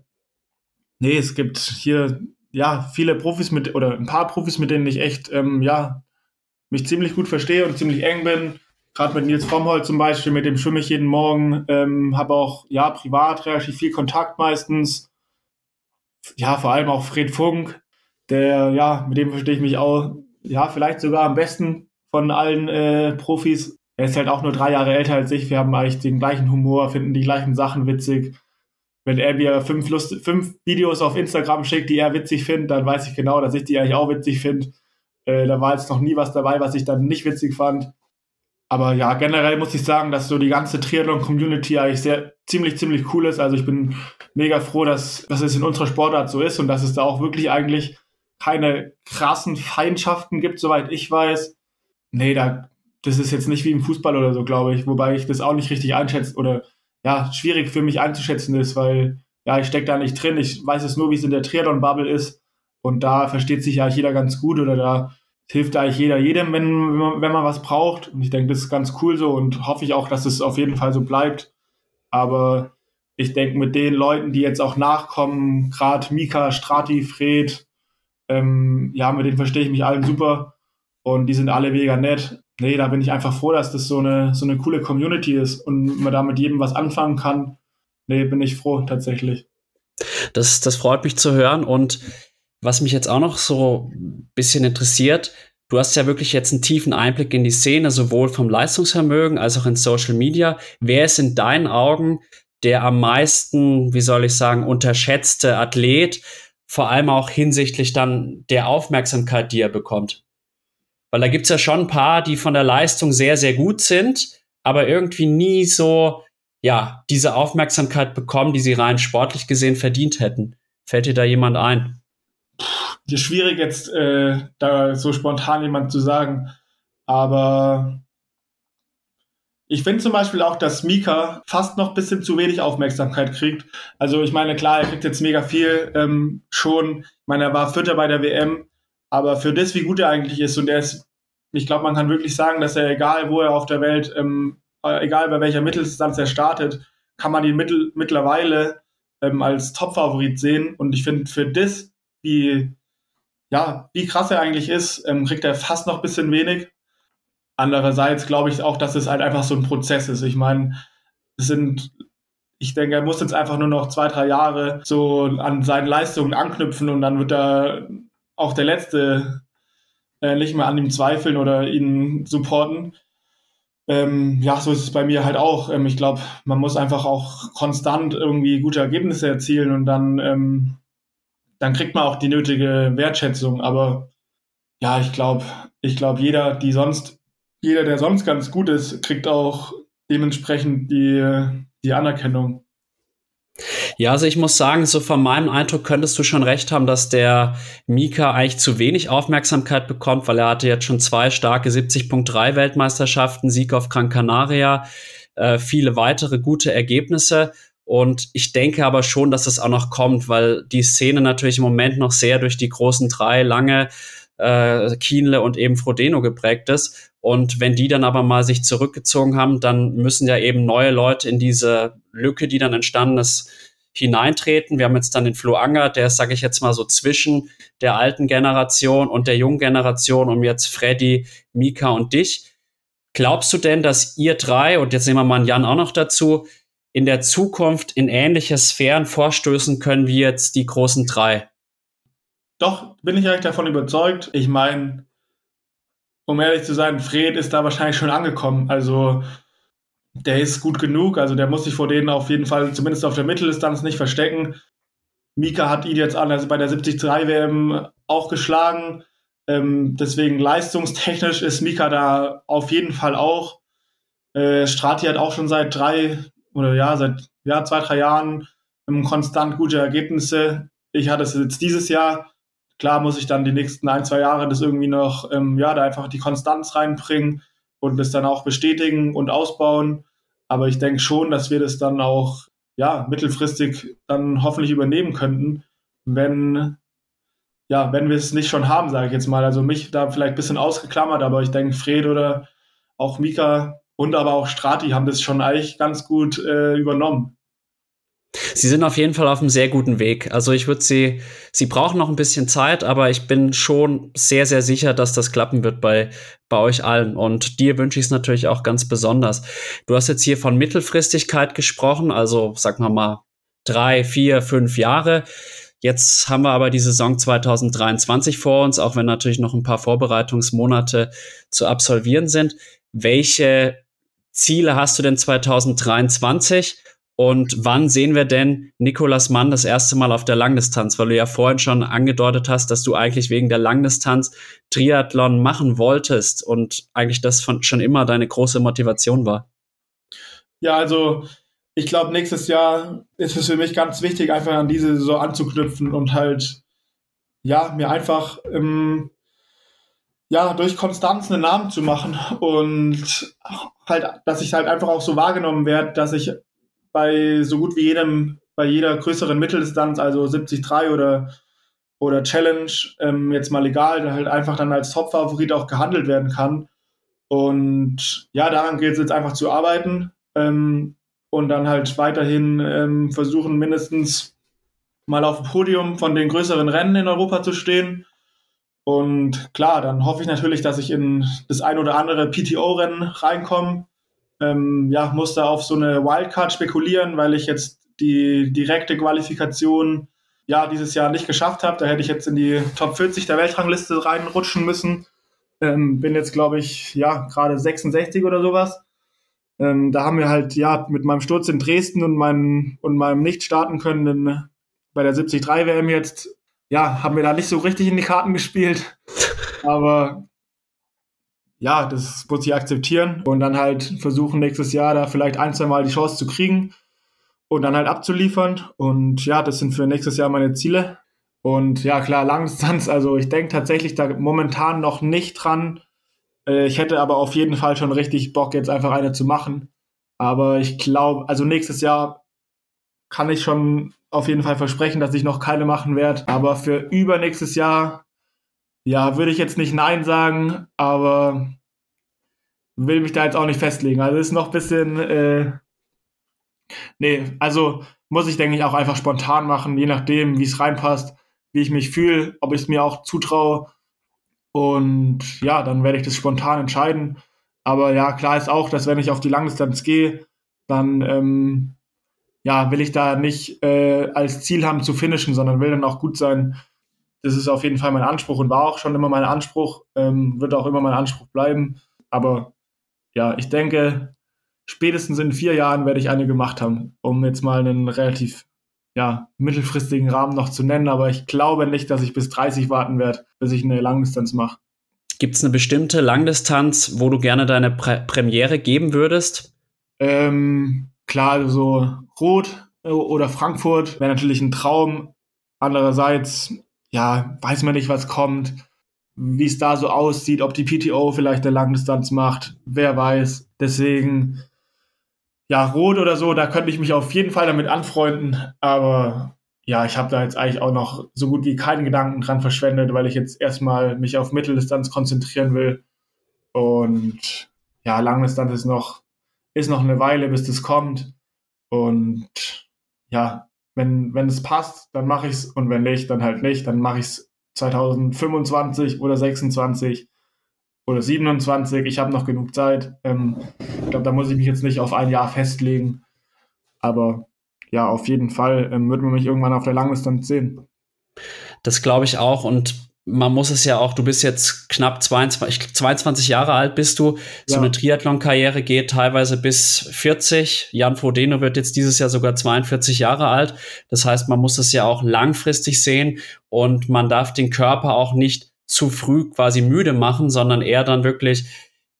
Nee, es gibt hier ja viele Profis mit oder ein paar Profis, mit denen ich echt ähm, ja mich ziemlich gut verstehe und ziemlich eng bin. Gerade mit Nils Fromhold zum Beispiel, mit dem schwimme ich jeden Morgen, ähm, habe auch ja privat relativ viel Kontakt meistens. Ja, vor allem auch Fred Funk, der ja mit dem verstehe ich mich auch ja vielleicht sogar am besten von allen äh, Profis. Er ist halt auch nur drei Jahre älter als ich. Wir haben eigentlich den gleichen Humor, finden die gleichen Sachen witzig wenn er mir fünf, Lust, fünf Videos auf Instagram schickt, die er witzig findet, dann weiß ich genau, dass ich die eigentlich auch witzig finde. Äh, da war jetzt noch nie was dabei, was ich dann nicht witzig fand. Aber ja, generell muss ich sagen, dass so die ganze Triathlon-Community eigentlich sehr ziemlich, ziemlich cool ist. Also ich bin mega froh, dass, dass es in unserer Sportart so ist und dass es da auch wirklich eigentlich keine krassen Feindschaften gibt, soweit ich weiß. Nee, da, das ist jetzt nicht wie im Fußball oder so, glaube ich, wobei ich das auch nicht richtig einschätze oder ja, schwierig für mich einzuschätzen ist, weil ja, ich stecke da nicht drin. Ich weiß es nur, wie es in der Triathlon-Bubble ist. Und da versteht sich ja jeder ganz gut oder da hilft eigentlich jeder jedem, wenn, wenn, man, wenn man was braucht. Und ich denke, das ist ganz cool so und hoffe ich auch, dass es auf jeden Fall so bleibt. Aber ich denke, mit den Leuten, die jetzt auch nachkommen, gerade Mika, Strati, Fred, ähm, ja, mit denen verstehe ich mich allen super und die sind alle mega nett nee, da bin ich einfach froh, dass das so eine, so eine coole Community ist und man da mit jedem was anfangen kann. Nee, bin ich froh tatsächlich. Das, das freut mich zu hören. Und was mich jetzt auch noch so ein bisschen interessiert, du hast ja wirklich jetzt einen tiefen Einblick in die Szene, sowohl vom Leistungsvermögen als auch in Social Media. Wer ist in deinen Augen der am meisten, wie soll ich sagen, unterschätzte Athlet, vor allem auch hinsichtlich dann der Aufmerksamkeit, die er bekommt? Weil da gibt es ja schon ein paar, die von der Leistung sehr, sehr gut sind, aber irgendwie nie so, ja, diese Aufmerksamkeit bekommen, die sie rein sportlich gesehen verdient hätten. Fällt dir da jemand ein? Ist schwierig jetzt, äh, da so spontan jemand zu sagen. Aber ich finde zum Beispiel auch, dass Mika fast noch ein bisschen zu wenig Aufmerksamkeit kriegt. Also ich meine, klar, er kriegt jetzt mega viel ähm, schon. Ich meine, er war Vierter bei der WM. Aber für das, wie gut er eigentlich ist, und er ist, ich glaube, man kann wirklich sagen, dass er, egal wo er auf der Welt, ähm, äh, egal bei welcher Mitteldistanz er startet, kann man ihn mittel, mittlerweile ähm, als Top-Favorit sehen. Und ich finde, für das, wie, ja, wie krass er eigentlich ist, ähm, kriegt er fast noch ein bisschen wenig. Andererseits glaube ich auch, dass es halt einfach so ein Prozess ist. Ich meine, es sind, ich denke, er muss jetzt einfach nur noch zwei, drei Jahre so an seinen Leistungen anknüpfen und dann wird er auch der Letzte äh, nicht mehr an ihm zweifeln oder ihn supporten. Ähm, ja, so ist es bei mir halt auch. Ähm, ich glaube, man muss einfach auch konstant irgendwie gute Ergebnisse erzielen und dann, ähm, dann kriegt man auch die nötige Wertschätzung. Aber ja, ich glaube, ich glaube, jeder, die sonst jeder, der sonst ganz gut ist, kriegt auch dementsprechend die, die Anerkennung. Ja, also ich muss sagen, so von meinem Eindruck könntest du schon recht haben, dass der Mika eigentlich zu wenig Aufmerksamkeit bekommt, weil er hatte jetzt schon zwei starke 70.3 Weltmeisterschaften, Sieg auf Gran Canaria, äh, viele weitere gute Ergebnisse. Und ich denke aber schon, dass es auch noch kommt, weil die Szene natürlich im Moment noch sehr durch die großen drei lange äh, Kienle und eben Frodeno geprägt ist. Und wenn die dann aber mal sich zurückgezogen haben, dann müssen ja eben neue Leute in diese Lücke, die dann entstanden ist, hineintreten. Wir haben jetzt dann den Flo Anger, der ist, sage ich jetzt mal so zwischen der alten Generation und der jungen Generation, um jetzt Freddy, Mika und dich. Glaubst du denn, dass ihr drei, und jetzt nehmen wir mal Jan auch noch dazu, in der Zukunft in ähnliche Sphären vorstößen können wie jetzt die großen drei? Doch, bin ich eigentlich davon überzeugt. Ich meine, um ehrlich zu sein, Fred ist da wahrscheinlich schon angekommen. Also der ist gut genug. Also der muss sich vor denen auf jeden Fall, zumindest auf der Mitteldistanz, nicht verstecken. Mika hat ihn jetzt an, also bei der 73 WM auch geschlagen. Ähm, deswegen leistungstechnisch ist Mika da auf jeden Fall auch. Äh, Strati hat auch schon seit drei oder ja, seit ja, zwei, drei Jahren konstant gute Ergebnisse. Ich hatte es jetzt dieses Jahr. Klar muss ich dann die nächsten ein, zwei Jahre das irgendwie noch, ähm, ja, da einfach die Konstanz reinbringen und das dann auch bestätigen und ausbauen. Aber ich denke schon, dass wir das dann auch, ja, mittelfristig dann hoffentlich übernehmen könnten, wenn, ja, wenn wir es nicht schon haben, sage ich jetzt mal. Also mich da vielleicht ein bisschen ausgeklammert, aber ich denke, Fred oder auch Mika und aber auch Strati haben das schon eigentlich ganz gut äh, übernommen. Sie sind auf jeden Fall auf einem sehr guten Weg. Also ich würde sie, sie brauchen noch ein bisschen Zeit, aber ich bin schon sehr, sehr sicher, dass das klappen wird bei, bei euch allen. Und dir wünsche ich es natürlich auch ganz besonders. Du hast jetzt hier von Mittelfristigkeit gesprochen, also sagen wir mal drei, vier, fünf Jahre. Jetzt haben wir aber die Saison 2023 vor uns, auch wenn natürlich noch ein paar Vorbereitungsmonate zu absolvieren sind. Welche Ziele hast du denn 2023? Und wann sehen wir denn Nikolas Mann das erste Mal auf der Langdistanz? Weil du ja vorhin schon angedeutet hast, dass du eigentlich wegen der Langdistanz Triathlon machen wolltest und eigentlich das von, schon immer deine große Motivation war. Ja, also ich glaube, nächstes Jahr ist es für mich ganz wichtig, einfach an diese Saison anzuknüpfen und halt, ja, mir einfach ähm, ja, durch Konstanz einen Namen zu machen und halt, dass ich halt einfach auch so wahrgenommen werde, dass ich bei so gut wie jedem, bei jeder größeren Mitteldistanz, also 73 oder, oder Challenge, ähm, jetzt mal egal, da halt einfach dann als Top-Favorit auch gehandelt werden kann. Und ja, daran gilt es jetzt einfach zu arbeiten ähm, und dann halt weiterhin ähm, versuchen, mindestens mal auf dem Podium von den größeren Rennen in Europa zu stehen. Und klar, dann hoffe ich natürlich, dass ich in das ein oder andere PTO-Rennen reinkomme ähm, ja, musste auf so eine Wildcard spekulieren, weil ich jetzt die direkte Qualifikation ja dieses Jahr nicht geschafft habe. Da hätte ich jetzt in die Top 40 der Weltrangliste reinrutschen müssen. Ähm, bin jetzt, glaube ich, ja, gerade 66 oder sowas. Ähm, da haben wir halt, ja, mit meinem Sturz in Dresden und meinem, und meinem nicht starten können bei der 73 WM jetzt, ja, haben wir da nicht so richtig in die Karten gespielt. Aber ja, das muss ich akzeptieren und dann halt versuchen, nächstes Jahr da vielleicht ein, zwei Mal die Chance zu kriegen und dann halt abzuliefern. Und ja, das sind für nächstes Jahr meine Ziele. Und ja, klar, Langdistanz, also ich denke tatsächlich da momentan noch nicht dran. Äh, ich hätte aber auf jeden Fall schon richtig Bock, jetzt einfach eine zu machen. Aber ich glaube, also nächstes Jahr kann ich schon auf jeden Fall versprechen, dass ich noch keine machen werde. Aber für übernächstes Jahr ja, würde ich jetzt nicht Nein sagen, aber will mich da jetzt auch nicht festlegen. Also ist noch ein bisschen, äh, nee, also muss ich, denke ich, auch einfach spontan machen, je nachdem, wie es reinpasst, wie ich mich fühle, ob ich es mir auch zutraue. Und ja, dann werde ich das spontan entscheiden. Aber ja, klar ist auch, dass wenn ich auf die Langdistanz gehe, dann ähm, ja, will ich da nicht äh, als Ziel haben zu finishen, sondern will dann auch gut sein. Das ist auf jeden Fall mein Anspruch und war auch schon immer mein Anspruch, ähm, wird auch immer mein Anspruch bleiben. Aber ja, ich denke, spätestens in vier Jahren werde ich eine gemacht haben, um jetzt mal einen relativ ja, mittelfristigen Rahmen noch zu nennen. Aber ich glaube nicht, dass ich bis 30 warten werde, bis ich eine Langdistanz mache. Gibt es eine bestimmte Langdistanz, wo du gerne deine Pre Premiere geben würdest? Ähm, klar, also Rot äh, oder Frankfurt wäre natürlich ein Traum. Andererseits, ja, weiß man nicht, was kommt, wie es da so aussieht, ob die PTO vielleicht eine Langdistanz macht, wer weiß. Deswegen, ja, Rot oder so, da könnte ich mich auf jeden Fall damit anfreunden, aber ja, ich habe da jetzt eigentlich auch noch so gut wie keinen Gedanken dran verschwendet, weil ich jetzt erstmal mich auf Mitteldistanz konzentrieren will. Und ja, Langdistanz ist noch, ist noch eine Weile, bis das kommt. Und ja, wenn, wenn es passt, dann mache ich es und wenn nicht, dann halt nicht. Dann mache ich es 2025 oder 26 oder 27. Ich habe noch genug Zeit. Ähm, ich glaube, da muss ich mich jetzt nicht auf ein Jahr festlegen. Aber ja, auf jeden Fall ähm, wird man mich irgendwann auf der Langdistanz sehen. Das glaube ich auch. Und man muss es ja auch, du bist jetzt knapp 22, 22 Jahre alt bist du. So ja. eine Triathlon-Karriere geht teilweise bis 40. Jan Frodeno wird jetzt dieses Jahr sogar 42 Jahre alt. Das heißt, man muss es ja auch langfristig sehen und man darf den Körper auch nicht zu früh quasi müde machen, sondern eher dann wirklich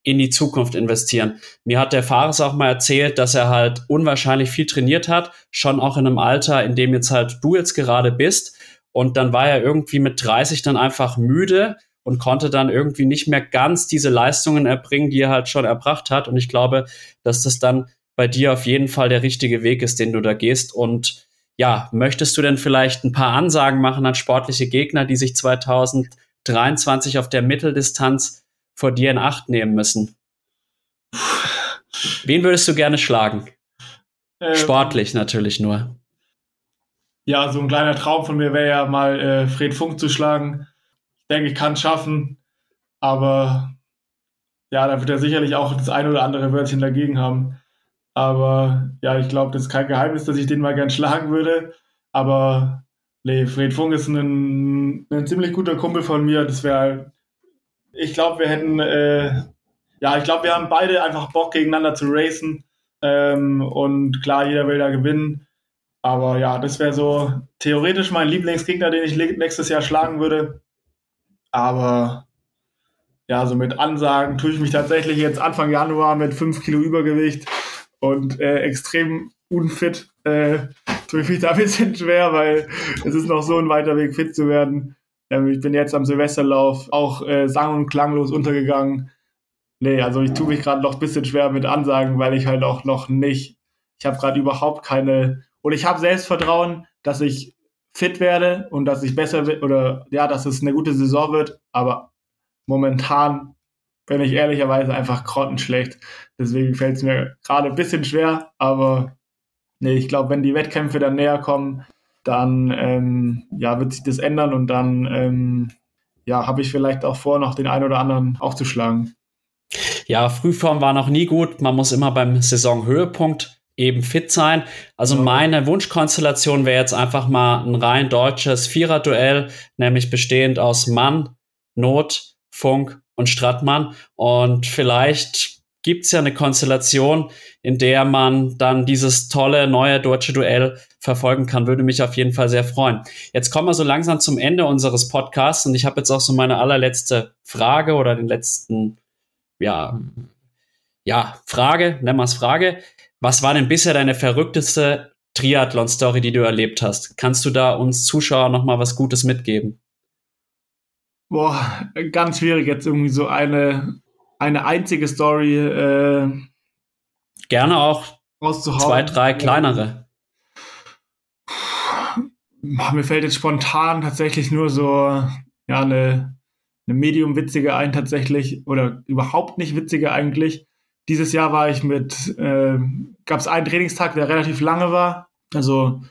in die Zukunft investieren. Mir hat der Fares auch mal erzählt, dass er halt unwahrscheinlich viel trainiert hat, schon auch in einem Alter, in dem jetzt halt du jetzt gerade bist und dann war er irgendwie mit 30 dann einfach müde und konnte dann irgendwie nicht mehr ganz diese Leistungen erbringen, die er halt schon erbracht hat. Und ich glaube, dass das dann bei dir auf jeden Fall der richtige Weg ist, den du da gehst. Und ja, möchtest du denn vielleicht ein paar Ansagen machen an sportliche Gegner, die sich 2023 auf der Mitteldistanz vor dir in Acht nehmen müssen? Wen würdest du gerne schlagen? Ähm, Sportlich natürlich nur ja, so ein kleiner Traum von mir wäre ja mal äh, Fred Funk zu schlagen. Ich denke, ich kann es schaffen, aber ja, da wird er sicherlich auch das ein oder andere Wörtchen dagegen haben. Aber ja, ich glaube, das ist kein Geheimnis, dass ich den mal gern schlagen würde. Aber nee, Fred Funk ist ein, ein ziemlich guter Kumpel von mir. Das wäre, ich glaube, wir hätten, äh, ja, ich glaube, wir haben beide einfach Bock gegeneinander zu racen. Ähm, und klar, jeder will da gewinnen. Aber ja, das wäre so theoretisch mein Lieblingsgegner, den ich nächstes Jahr schlagen würde. Aber ja, so mit Ansagen tue ich mich tatsächlich jetzt Anfang Januar mit 5 Kilo Übergewicht und äh, extrem unfit. Äh, tue ich mich da ein bisschen schwer, weil es ist noch so ein weiter Weg, fit zu werden. Ähm, ich bin jetzt am Silvesterlauf auch äh, sang- und klanglos untergegangen. Nee, also ich tue mich gerade noch ein bisschen schwer mit Ansagen, weil ich halt auch noch nicht, ich habe gerade überhaupt keine und ich habe Selbstvertrauen, dass ich fit werde und dass ich besser wird oder ja, dass es eine gute Saison wird. Aber momentan bin ich ehrlicherweise einfach grottenschlecht. Deswegen fällt es mir gerade ein bisschen schwer. Aber nee, ich glaube, wenn die Wettkämpfe dann näher kommen, dann ähm, ja, wird sich das ändern und dann ähm, ja, habe ich vielleicht auch vor, noch den einen oder anderen aufzuschlagen. Ja, Frühform war noch nie gut. Man muss immer beim Saisonhöhepunkt eben fit sein. Also meine Wunschkonstellation wäre jetzt einfach mal ein rein deutsches Vierer-Duell, nämlich bestehend aus Mann, Not, Funk und Strattmann. Und vielleicht gibt's ja eine Konstellation, in der man dann dieses tolle neue deutsche Duell verfolgen kann. Würde mich auf jeden Fall sehr freuen. Jetzt kommen wir so langsam zum Ende unseres Podcasts und ich habe jetzt auch so meine allerletzte Frage oder den letzten, ja, ja, Frage, nennen wir es Frage. Was war denn bisher deine verrückteste Triathlon-Story, die du erlebt hast? Kannst du da uns Zuschauer noch mal was Gutes mitgeben? Boah, ganz schwierig jetzt irgendwie so eine, eine einzige Story. Äh, Gerne auch zwei, drei kleinere. Mir fällt jetzt spontan tatsächlich nur so ja eine, eine medium witzige ein tatsächlich oder überhaupt nicht witzige eigentlich. Dieses Jahr war ich mit, äh, gab es einen Trainingstag, der relativ lange war. Also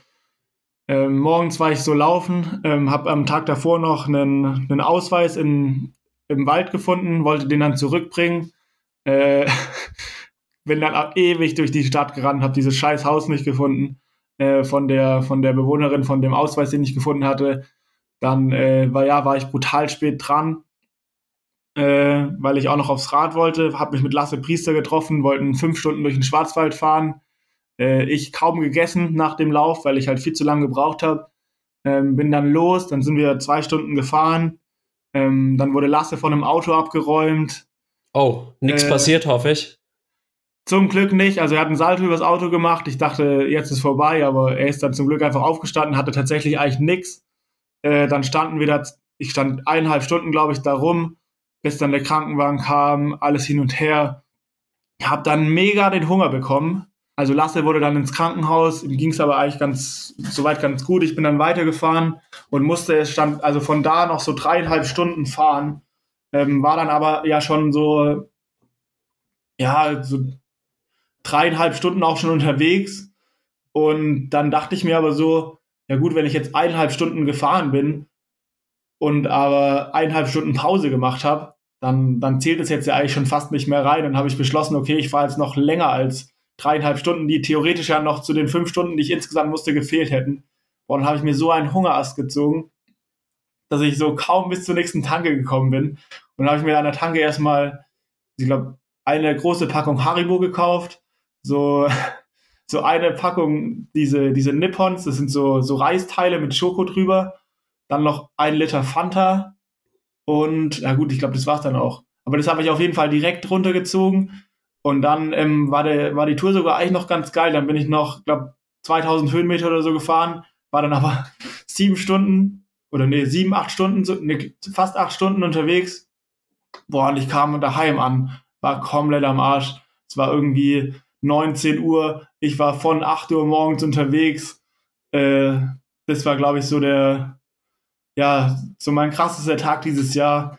äh, morgens war ich so laufen, ähm, habe am Tag davor noch einen, einen Ausweis in, im Wald gefunden, wollte den dann zurückbringen Äh, bin dann ewig durch die Stadt gerannt, habe dieses scheiß Haus nicht gefunden äh, von der von der Bewohnerin von dem Ausweis, den ich gefunden hatte. Dann äh, war ja war ich brutal spät dran, äh, weil ich auch noch aufs Rad wollte. Habe mich mit Lasse Priester getroffen, wollten fünf Stunden durch den Schwarzwald fahren. Äh, ich kaum gegessen nach dem Lauf, weil ich halt viel zu lange gebraucht habe. Ähm, bin dann los, dann sind wir zwei Stunden gefahren. Ähm, dann wurde Lasse von einem Auto abgeräumt. Oh, nichts äh, passiert, hoffe ich. Zum Glück nicht. Also er hat einen Salto übers Auto gemacht. Ich dachte, jetzt ist vorbei, aber er ist dann zum Glück einfach aufgestanden, hatte tatsächlich eigentlich nichts. Äh, dann standen wir da, ich stand eineinhalb Stunden, glaube ich, da rum, bis dann der Krankenwagen kam, alles hin und her. Habe dann mega den Hunger bekommen. Also Lasse wurde dann ins Krankenhaus, ihm ging es aber eigentlich ganz, soweit ganz gut. Ich bin dann weitergefahren und musste, es stand also von da noch so dreieinhalb Stunden fahren. Ähm, war dann aber ja schon so, ja, so dreieinhalb Stunden auch schon unterwegs. Und dann dachte ich mir aber so, ja gut, wenn ich jetzt eineinhalb Stunden gefahren bin und aber eineinhalb Stunden Pause gemacht habe, dann, dann zählt es jetzt ja eigentlich schon fast nicht mehr rein. Dann habe ich beschlossen, okay, ich fahre jetzt noch länger als dreieinhalb Stunden, die theoretisch ja noch zu den fünf Stunden, die ich insgesamt musste, gefehlt hätten. Und dann habe ich mir so einen Hungerast gezogen, dass ich so kaum bis zur nächsten Tanke gekommen bin. Und dann habe ich mir an der Tanke erstmal, ich glaube, eine große Packung Haribo gekauft, so, so eine Packung, diese, diese Nippons, das sind so, so Reisteile mit Schoko drüber, dann noch ein Liter Fanta und, na gut, ich glaube, das war's dann auch. Aber das habe ich auf jeden Fall direkt runtergezogen und dann ähm, war, der, war die Tour sogar eigentlich noch ganz geil. Dann bin ich noch, glaube 2000 Höhenmeter oder so gefahren, war dann aber sieben Stunden oder nee, sieben, acht Stunden, so, nee, fast acht Stunden unterwegs. Boah, und ich kam daheim an, war komplett am Arsch. Es war irgendwie 19 Uhr. Ich war von 8 Uhr morgens unterwegs. Äh, das war, glaube ich, so der, ja, so mein krassester Tag dieses Jahr.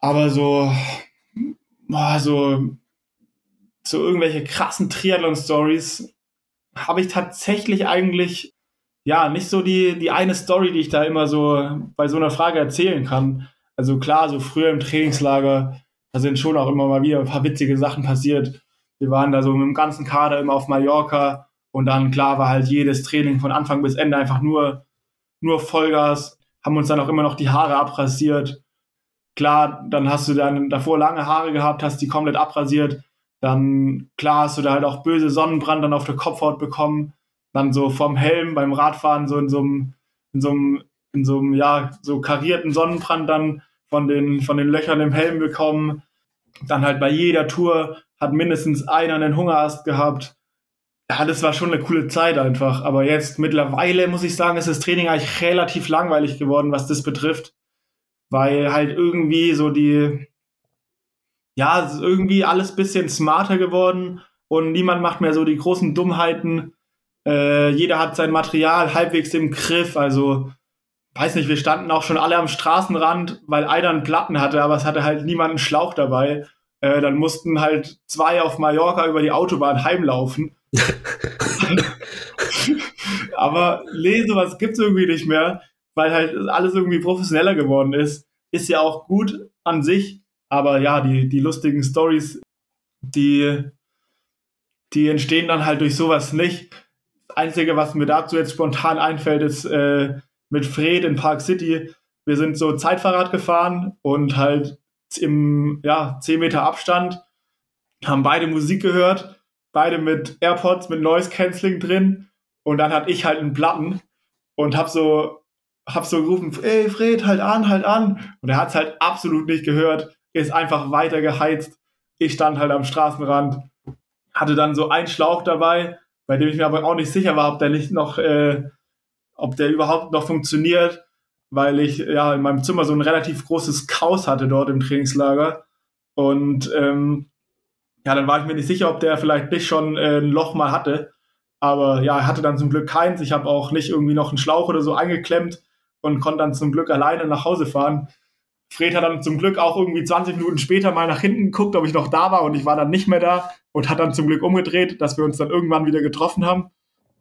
Aber so, boah, so, so irgendwelche krassen Triathlon-Stories habe ich tatsächlich eigentlich, ja, nicht so die, die eine Story, die ich da immer so bei so einer Frage erzählen kann. Also klar, so früher im Trainingslager, da sind schon auch immer mal wieder ein paar witzige Sachen passiert. Wir waren da so mit dem ganzen Kader immer auf Mallorca und dann klar war halt jedes Training von Anfang bis Ende einfach nur, nur Vollgas, haben uns dann auch immer noch die Haare abrasiert. Klar, dann hast du dann davor lange Haare gehabt, hast die komplett abrasiert. Dann klar hast du da halt auch böse Sonnenbrand dann auf der Kopfhaut bekommen. Dann so vom Helm beim Radfahren so in so einem, in so einem, in so einem, ja, so karierten Sonnenbrand dann von den, von den Löchern im Helm bekommen. Dann halt bei jeder Tour hat mindestens einer einen Hungerast gehabt. Ja, das war schon eine coole Zeit einfach. Aber jetzt mittlerweile muss ich sagen, ist das Training eigentlich relativ langweilig geworden, was das betrifft. Weil halt irgendwie so die, ja, irgendwie alles bisschen smarter geworden und niemand macht mehr so die großen Dummheiten. Äh, jeder hat sein Material halbwegs im Griff. Also, weiß nicht, wir standen auch schon alle am Straßenrand, weil einer einen Platten hatte, aber es hatte halt niemand einen Schlauch dabei. Äh, dann mussten halt zwei auf Mallorca über die Autobahn heimlaufen. Aber lese, was gibt's irgendwie nicht mehr, weil halt alles irgendwie professioneller geworden ist. Ist ja auch gut an sich, aber ja, die, die lustigen Stories, die, die entstehen dann halt durch sowas nicht. Das Einzige, was mir dazu jetzt spontan einfällt, ist äh, mit Fred in Park City. Wir sind so Zeitfahrrad gefahren und halt im ja, 10 Meter Abstand, haben beide Musik gehört, beide mit AirPods, mit Noise Cancelling drin und dann hatte ich halt einen Platten und hab so, hab so gerufen, ey Fred, halt an, halt an. Und er hat's halt absolut nicht gehört, ist einfach weiter geheizt. Ich stand halt am Straßenrand, hatte dann so einen Schlauch dabei, bei dem ich mir aber auch nicht sicher war, ob der nicht noch, äh, ob der überhaupt noch funktioniert weil ich ja in meinem Zimmer so ein relativ großes Chaos hatte dort im Trainingslager. Und ähm, ja, dann war ich mir nicht sicher, ob der vielleicht nicht schon äh, ein Loch mal hatte. Aber ja, er hatte dann zum Glück keins. Ich habe auch nicht irgendwie noch einen Schlauch oder so eingeklemmt und konnte dann zum Glück alleine nach Hause fahren. Fred hat dann zum Glück auch irgendwie 20 Minuten später mal nach hinten geguckt, ob ich noch da war und ich war dann nicht mehr da und hat dann zum Glück umgedreht, dass wir uns dann irgendwann wieder getroffen haben.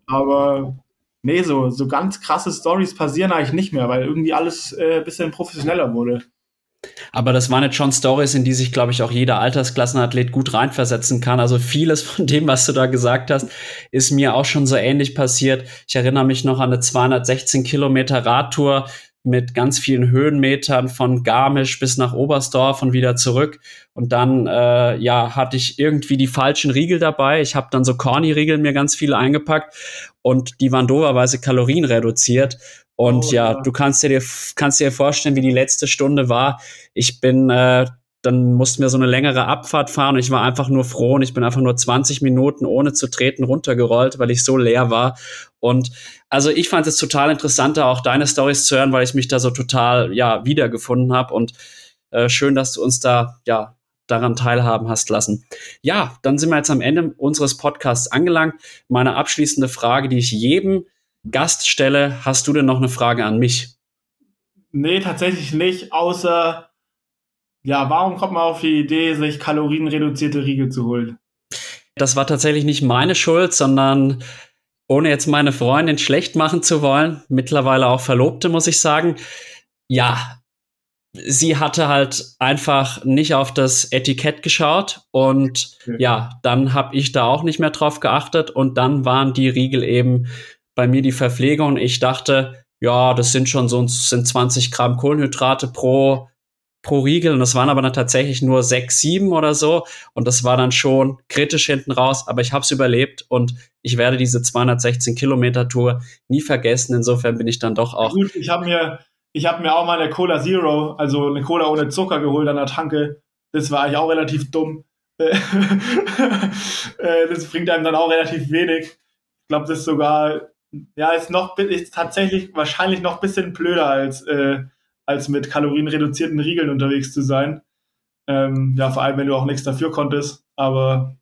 Aber nee, so, so ganz krasse Stories passieren eigentlich nicht mehr, weil irgendwie alles äh, ein bisschen professioneller wurde. Aber das waren jetzt schon Stories, in die sich, glaube ich, auch jeder Altersklassenathlet gut reinversetzen kann. Also vieles von dem, was du da gesagt hast, ist mir auch schon so ähnlich passiert. Ich erinnere mich noch an eine 216 Kilometer Radtour mit ganz vielen Höhenmetern von Garmisch bis nach Oberstdorf und wieder zurück. Und dann, äh, ja, hatte ich irgendwie die falschen Riegel dabei. Ich habe dann so Corny-Riegel mir ganz viele eingepackt und die waren doverweise Kalorien reduziert. Und oh, ja, ja, du kannst dir, kannst dir vorstellen, wie die letzte Stunde war. Ich bin, äh, dann mussten wir so eine längere Abfahrt fahren und ich war einfach nur froh und ich bin einfach nur 20 Minuten ohne zu treten runtergerollt, weil ich so leer war. Und also ich fand es total interessant, auch deine Stories zu hören, weil ich mich da so total, ja, wiedergefunden habe und äh, schön, dass du uns da, ja, daran teilhaben hast lassen. Ja, dann sind wir jetzt am Ende unseres Podcasts angelangt. Meine abschließende Frage, die ich jedem Gaststelle. Hast du denn noch eine Frage an mich? Nee, tatsächlich nicht, außer, ja, warum kommt man auf die Idee, sich kalorienreduzierte Riegel zu holen? Das war tatsächlich nicht meine Schuld, sondern ohne jetzt meine Freundin schlecht machen zu wollen, mittlerweile auch Verlobte, muss ich sagen. Ja, sie hatte halt einfach nicht auf das Etikett geschaut und okay. ja, dann habe ich da auch nicht mehr drauf geachtet und dann waren die Riegel eben bei mir die Verpflegung. Ich dachte, ja, das sind schon so sind 20 Gramm Kohlenhydrate pro, pro Riegel. Und das waren aber dann tatsächlich nur sechs, sieben oder so. Und das war dann schon kritisch hinten raus. Aber ich habe es überlebt und ich werde diese 216 Kilometer Tour nie vergessen. Insofern bin ich dann doch auch. Gut, ich habe mir, ich mir auch mal eine Cola Zero, also eine Cola ohne Zucker geholt an der Tanke. Das war eigentlich auch relativ dumm. Äh, das bringt einem dann auch relativ wenig. Ich glaube, das ist sogar ja, ist noch ist tatsächlich wahrscheinlich noch ein bisschen blöder als, äh, als mit kalorienreduzierten Riegeln unterwegs zu sein. Ähm, ja, vor allem, wenn du auch nichts dafür konntest. Aber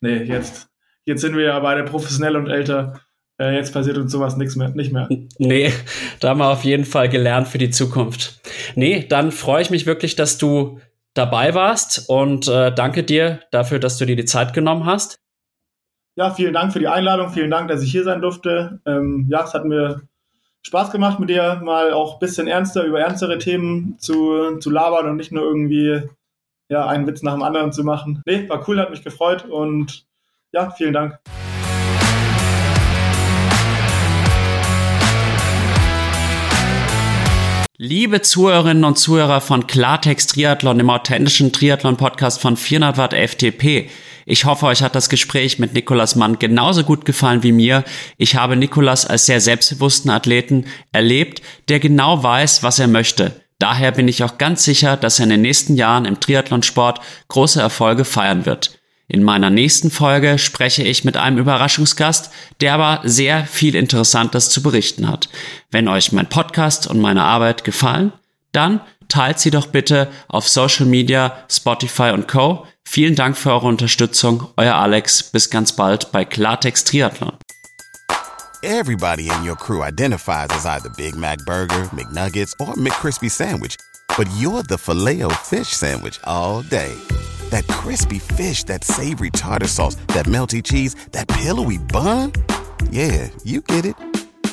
nee, jetzt, jetzt sind wir ja beide professionell und älter. Äh, jetzt passiert uns sowas nichts mehr, nicht mehr. Nee, da haben wir auf jeden Fall gelernt für die Zukunft. Nee, dann freue ich mich wirklich, dass du dabei warst und äh, danke dir dafür, dass du dir die Zeit genommen hast ja, vielen Dank für die Einladung, vielen Dank, dass ich hier sein durfte. Ähm, ja, es hat mir Spaß gemacht, mit dir mal auch ein bisschen ernster über ernstere Themen zu, zu labern und nicht nur irgendwie ja, einen Witz nach dem anderen zu machen. Nee, war cool, hat mich gefreut und ja, vielen Dank. Liebe Zuhörerinnen und Zuhörer von Klartext Triathlon, dem authentischen Triathlon-Podcast von 400 Watt FTP. Ich hoffe, euch hat das Gespräch mit Nikolas Mann genauso gut gefallen wie mir. Ich habe Nikolas als sehr selbstbewussten Athleten erlebt, der genau weiß, was er möchte. Daher bin ich auch ganz sicher, dass er in den nächsten Jahren im Triathlonsport große Erfolge feiern wird. In meiner nächsten Folge spreche ich mit einem Überraschungsgast, der aber sehr viel Interessantes zu berichten hat. Wenn euch mein Podcast und meine Arbeit gefallen, dann teilt sie doch bitte auf Social Media, Spotify und Co. Vielen Dank für eure Unterstützung. Euer Alex. Bis ganz bald bei Klartext Triathlon. Everybody in your crew identifies as either Big Mac Burger, McNuggets or McCrispy Sandwich. But you're the filet fish Sandwich all day. That crispy fish, that savory tartar sauce, that melty cheese, that pillowy bun. Yeah, you get it.